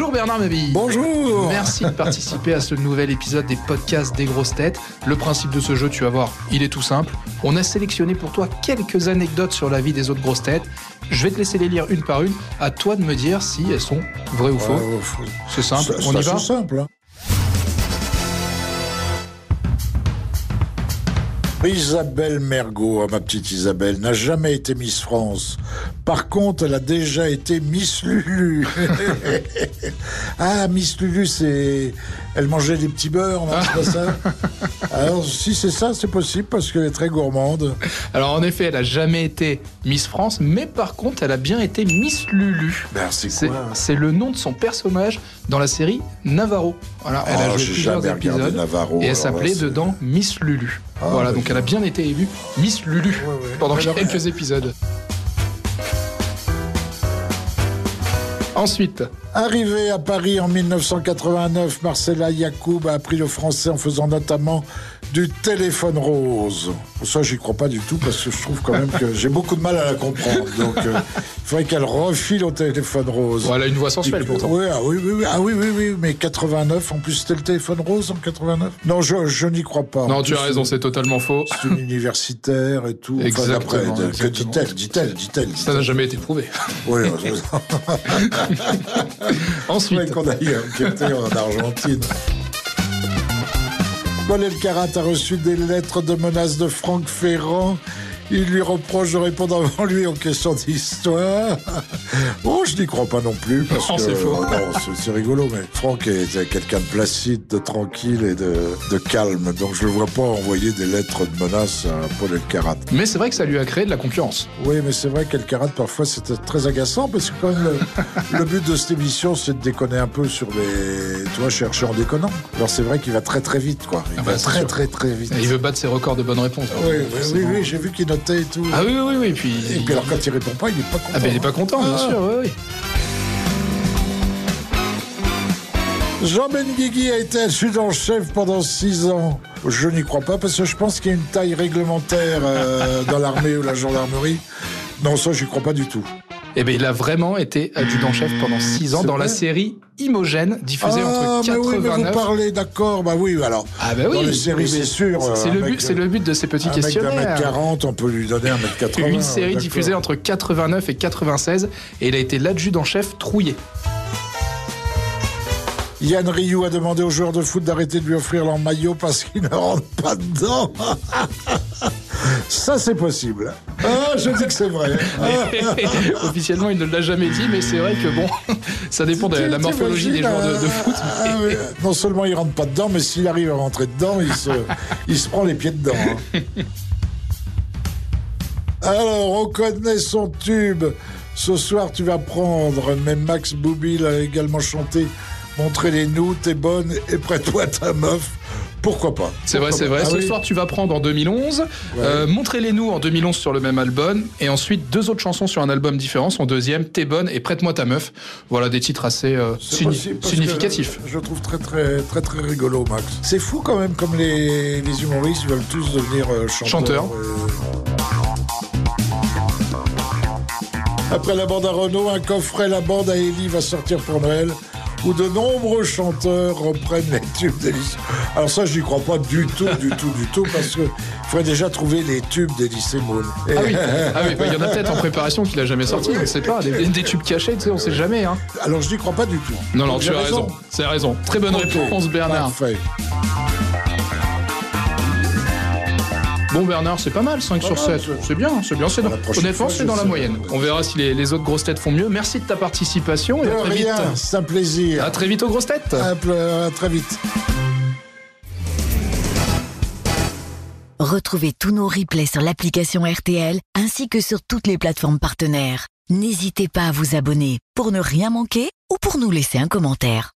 Bonjour Bernard Mabille. Bonjour. Merci de participer à ce nouvel épisode des podcasts des grosses têtes. Le principe de ce jeu, tu vas voir, il est tout simple. On a sélectionné pour toi quelques anecdotes sur la vie des autres grosses têtes. Je vais te laisser les lire une par une. À toi de me dire si elles sont vraies ou. Ouais, ouais, C'est simple, on y va C'est simple. hein. Isabelle Mergot, ah, ma petite Isabelle, n'a jamais été Miss France. Par contre, elle a déjà été Miss Lulu. ah, Miss Lulu, c'est... Elle mangeait des petits beurres, non, pas ça Alors, si c'est ça, c'est possible, parce qu'elle est très gourmande. Alors en effet, elle a jamais été Miss France, mais par contre, elle a bien été Miss Lulu. Ben, c'est C'est quoi c'est le nom de son personnage dans la série Navarro. Voilà, elle a Oh, joué plusieurs épisodes Navarro, et elle s'appelait dedans Miss Lulu. Ah, voilà, donc elle a bien été élue Miss Lulu Ouais, ouais. pendant quelques épisodes. Ensuite, Arrivée à Paris en 1989, Marcella Yacoub a appris le français en faisant notamment du téléphone rose. Ça, j'y crois pas du tout parce que je trouve quand même que j'ai beaucoup de mal à la comprendre. Donc, euh, faudrait qu'elle refile au téléphone rose. voilà une voix sensuelle pourtant. Oui, ah oui, oui, oui, ah oui, oui, oui, mais 89, en plus c'était le téléphone rose en 89 Non, je, je n'y crois pas. En Non, tu plus, as raison, c'est totalement faux. C'est une universitaire et tout. Enfin, Exactement, que dit-elle, dit-elle, dit-elle. Ça n'a jamais été prouvé. Oui, Ensuite, qu'on aille enquêter en Argentine. Paul Elkarat a reçu des lettres de menaces de Franck Ferrand. Il lui reproche de répondre avant lui aux questions d'histoire. Oh, je n'y crois pas non plus. Parce Non, que, c'est faux. non, c'est- rigolo, mais Franck est quelqu'un de placide, de tranquille et de, de calme. Donc je ne le vois pas envoyer des lettres de menaces à Paul Elkarat. mais c'est vrai que ça lui a créé de la concurrence. Oui, mais c'est vrai qu'Elkarat, parfois, c'était très agaçant parce que quand même, le, le but de cette émission, c'est de déconner un peu sur les. Tu vois, chercher en déconnant. Alors, c'est vrai qu'il va très, très vite, quoi. Il Ah bah, va c'est très, très, très vite. Et il veut battre ses records de bonnes réponses. Oui, oui, oui, oui, j'ai vu qu'il et tout. Ah oui, oui, oui, et puis... Et puis, alors, quand il répond pas, il est pas content. Ah ben il est pas content, bien Ah. sûr, oui, oui. Jean Benguigui a été adjudant-chef pendant six ans. Je n'y crois pas parce que je pense qu'il y a une taille réglementaire euh, dans l'armée ou la gendarmerie. Non, ça, j'y crois pas du tout. Eh bien, il a vraiment été adjudant-chef pendant six ans dans la série Imogène, diffusée ah, entre mais oui, mais 89... vous parlez, d'accord. Bah oui, alors. Ah bah oui, Dans les séries, oui, c'est sûr. C'est le but, le but de ces petits Un mec d'un questionnaires. mètre 40, on peut lui donner un mètre 80. Une série diffusée entre 89 et 96 et il a été l'adjudant-chef trouillé. Yann Rioux a demandé aux joueurs de foot d'arrêter de lui offrir leur maillot parce qu'ils ne rentrent pas dedans. Ça, c'est possible. Ah, je dis que c'est vrai. Officiellement, il ne l'a jamais dit, mais c'est vrai que bon, ça dépend de la morphologie des joueurs de, de foot. Ah. Non seulement il rentre pas dedans, mais s'il arrive à rentrer dedans, il se, il se prend les pieds dedans. hein. Alors, on connaît son tube. Ce soir, tu vas prendre, mais Max Boublil a également chanté Montrez-les-nous, t'es bonne et prête-toi ta meuf. Pourquoi pas? C'est vrai, c'est vrai. Ah Ce oui. soir, tu vas prendre en 2011. Euh, Montrez-les-nous en 2011 sur le même album. Et ensuite, deux autres chansons sur un album différent. Son deuxième, T'es bonne et Prête-moi ta meuf. Voilà des titres assez euh, signi- significatifs. Je trouve très très très très rigolo Max. C'est fou quand même comme les, les humoristes veulent tous devenir euh, chanteurs. Euh. Après la bande à Renault, un coffret La bande à Ellie va sortir pour Noël où de nombreux chanteurs reprennent les tubes d'Elysée. Alors ça, je n'y crois pas du tout, du tout, du tout, parce que faudrait déjà trouver les tubes d'Elysée Moon. Et- Ah oui, ah oui, bah, il y en a peut-être en préparation qu'il a jamais sorti, on ne sait pas. Des, des tubes cachés, tu sais, on sait jamais. Hein. Alors je n'y crois pas du tout. Non, non, Donc, tu as raison. C'est raison. Très bonne réponse, Bernard. Parfait. Bon, Bernard, c'est pas mal, 5 sur mal, 7. ça. C'est bien, c'est bien. c'est dans- Honnêtement, c'est dans la moyenne. On verra si les, les autres grosses têtes font mieux. Merci de ta participation et De à très vite. rien, c'est un plaisir. À très vite aux grosses têtes. À à très vite. Retrouvez tous nos replays sur l'application RTL ainsi que sur toutes les plateformes partenaires. N'hésitez pas à vous abonner pour ne rien manquer ou pour nous laisser un commentaire.